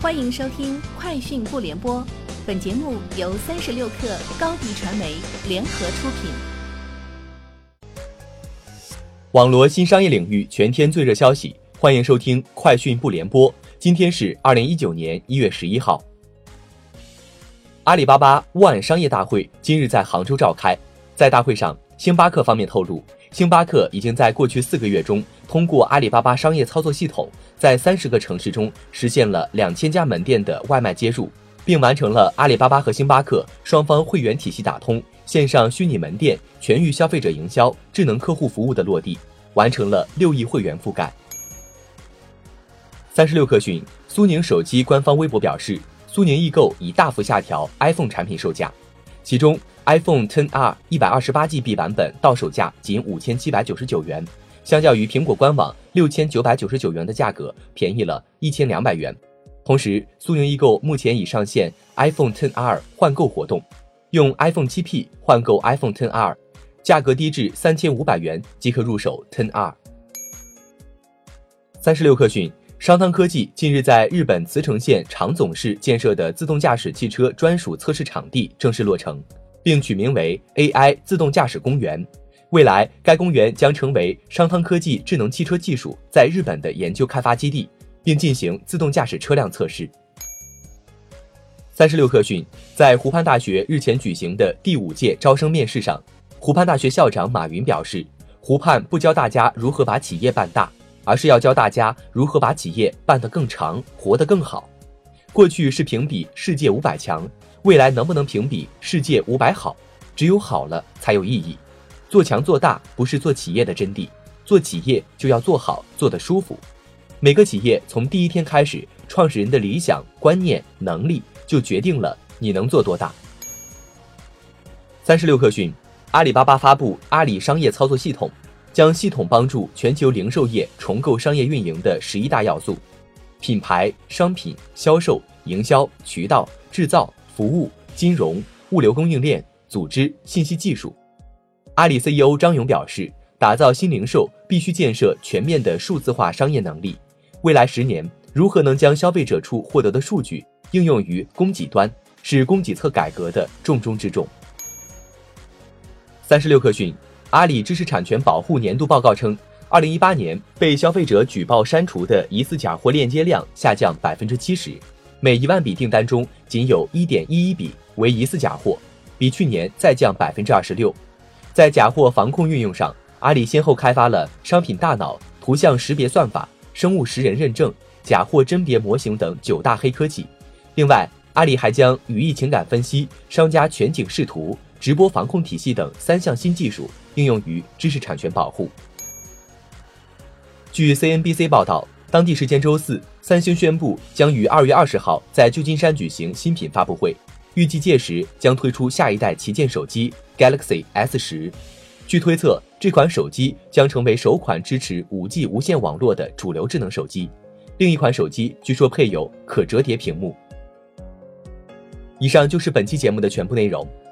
欢迎收听《快讯不联播》，本节目由三十六克高低传媒联合出品。网罗新商业领域全天最热消息，欢迎收听《快讯不联播》。今天是二零一九年一月十一号。阿里巴巴万商业大会今日在杭州召开，在大会上，星巴克方面透露，星巴克已经在过去四个月中。通过阿里巴巴商业操作系统，在三十个城市中实现了两千家门店的外卖接入，并完成了阿里巴巴和星巴克双方会员体系打通、线上虚拟门店、全域消费者营销、智能客户服务的落地，完成了六亿会员覆盖。三十六氪讯，苏宁手机官方微博表示，苏宁易购已大幅下调 iPhone 产品售价，其中 iPhone XR 一百二十八 GB 版本到手价仅五千七百九十九元。相较于苹果官网六千九百九十九元的价格，便宜了一千两百元。同时，苏宁易购目前已上线 iPhone XR 换购活动，用 iPhone 7P 换购 iPhone XR，价格低至三千五百元即可入手 XR。三十六氪讯，商汤科技近日在日本茨城县长总市建设的自动驾驶汽车专属测试场地正式落成，并取名为 AI 自动驾驶公园。未来，该公园将成为商汤科技智能汽车技术在日本的研究开发基地，并进行自动驾驶车辆测试。三十六氪讯，在湖畔大学日前举行的第五届招生面试上，湖畔大学校长马云表示，湖畔不教大家如何把企业办大，而是要教大家如何把企业办得更长，活得更好。过去是评比世界五百强，未来能不能评比世界五百好？只有好了才有意义。做强做大不是做企业的真谛，做企业就要做好，做得舒服。每个企业从第一天开始，创始人的理想、观念、能力就决定了你能做多大。三十六氪讯，阿里巴巴发布阿里商业操作系统，将系统帮助全球零售业重构商业运营的十一大要素：品牌、商品、销售、营销、渠道、制造、服务、金融、物流供应链、组织、信息技术。阿里 CEO 张勇表示，打造新零售必须建设全面的数字化商业能力。未来十年，如何能将消费者处获得的数据应用于供给端，是供给侧改革的重中之重。三十六氪讯，阿里知识产权保护年度报告称，二零一八年被消费者举报删除的疑似假货链接量下降百分之七十，每一万笔订单中仅有一点一一笔为疑似假货，比去年再降百分之二十六。在假货防控运用上，阿里先后开发了商品大脑、图像识别算法、生物识人认证、假货甄别模型等九大黑科技。另外，阿里还将语义情感分析、商家全景视图、直播防控体系等三项新技术应用于知识产权保护。据 CNBC 报道，当地时间周四，三星宣布将于二月二十号在旧金山举行新品发布会。预计届时将推出下一代旗舰手机 Galaxy S 十。据推测，这款手机将成为首款支持 5G 无线网络的主流智能手机。另一款手机据说配有可折叠屏幕。以上就是本期节目的全部内容，